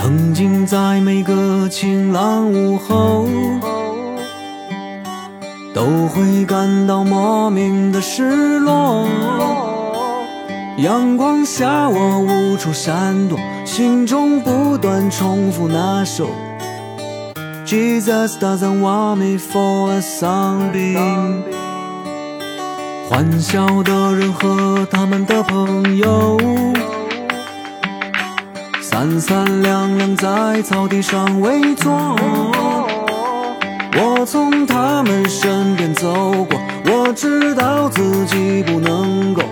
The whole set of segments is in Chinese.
曾经在每个晴朗午后，都会感到莫名的失落。阳光下我无处闪躲，心中不断重复那首 Jesus doesn't want me for a zombie。欢笑的人和他们的朋友。三三两两在草地上围坐，我从他们身边走过，我知道自己不能够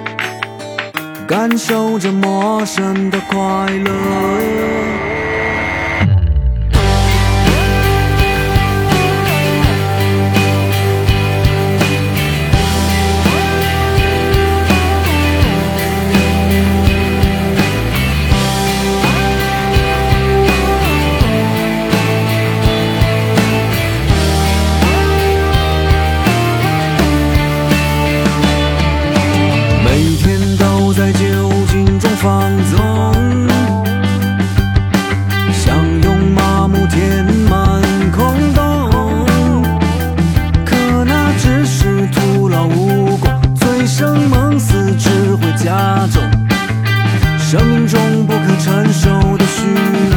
感受着陌生的快乐。shoes.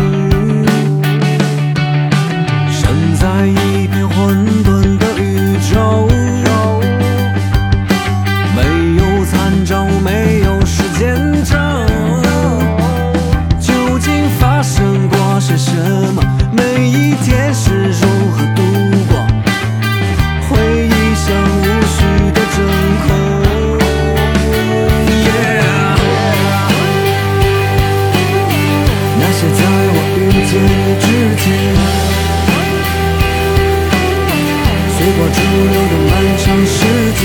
见你之前，随波逐流的漫长时间，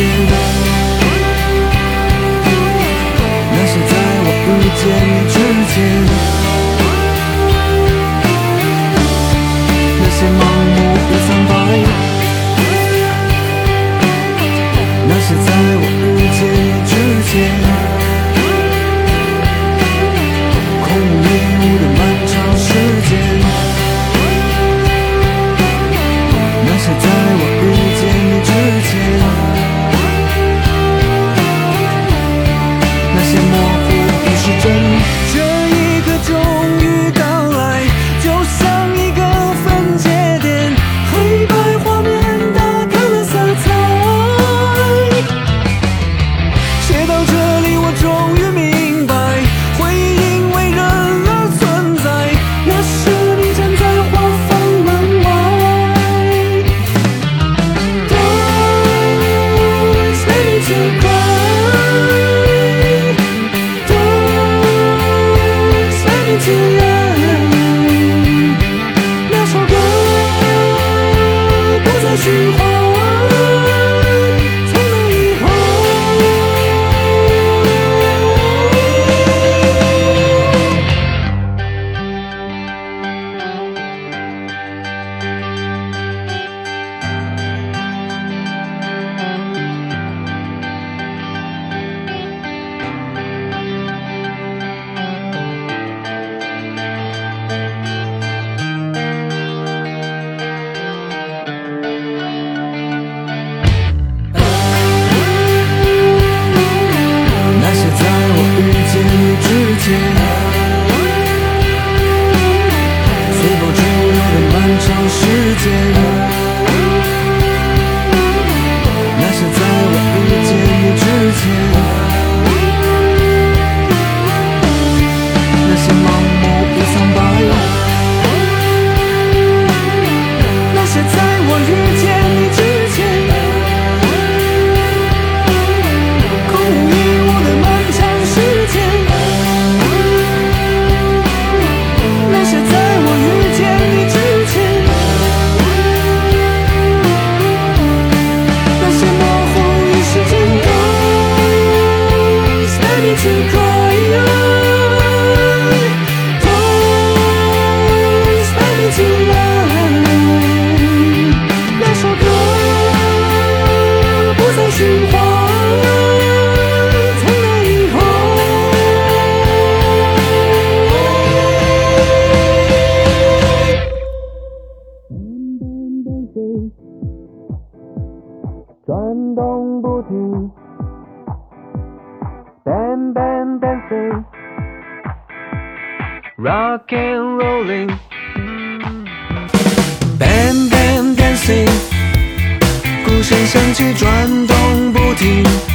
那是在我遇见你之前。转动不停 bang bang dancing rock and rolling bang bang dancing 鼓声响起转动不停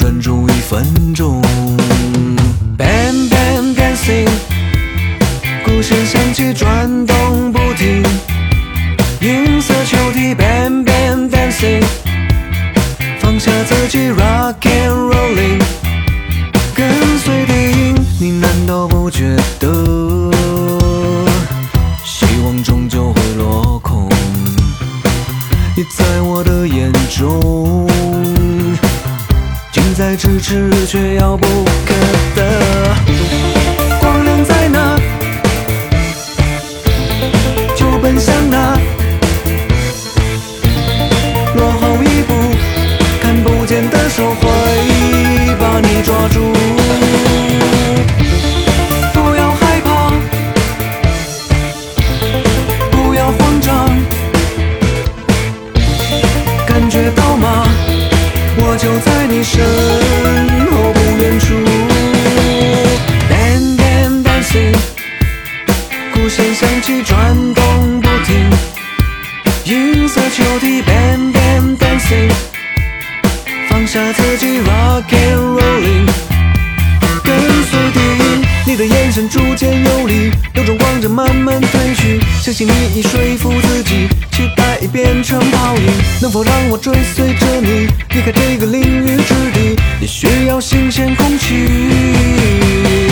专注一分钟。却遥不可得。光亮在哪，就奔向那。落后一步，看不见的手会把你抓住。不要害怕，不要慌张，感觉到就在你身后不远处，bang bang dancing，鼓声响起，转动不停，银色球体，bang bang dancing，放下自己，rock and rolling，你的眼神逐渐游离，有种光着慢慢褪去，相信你已说服自己。期待已变成泡影，能否让我追随着你离开这个淋雨之地？也需要新鲜空气。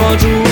握住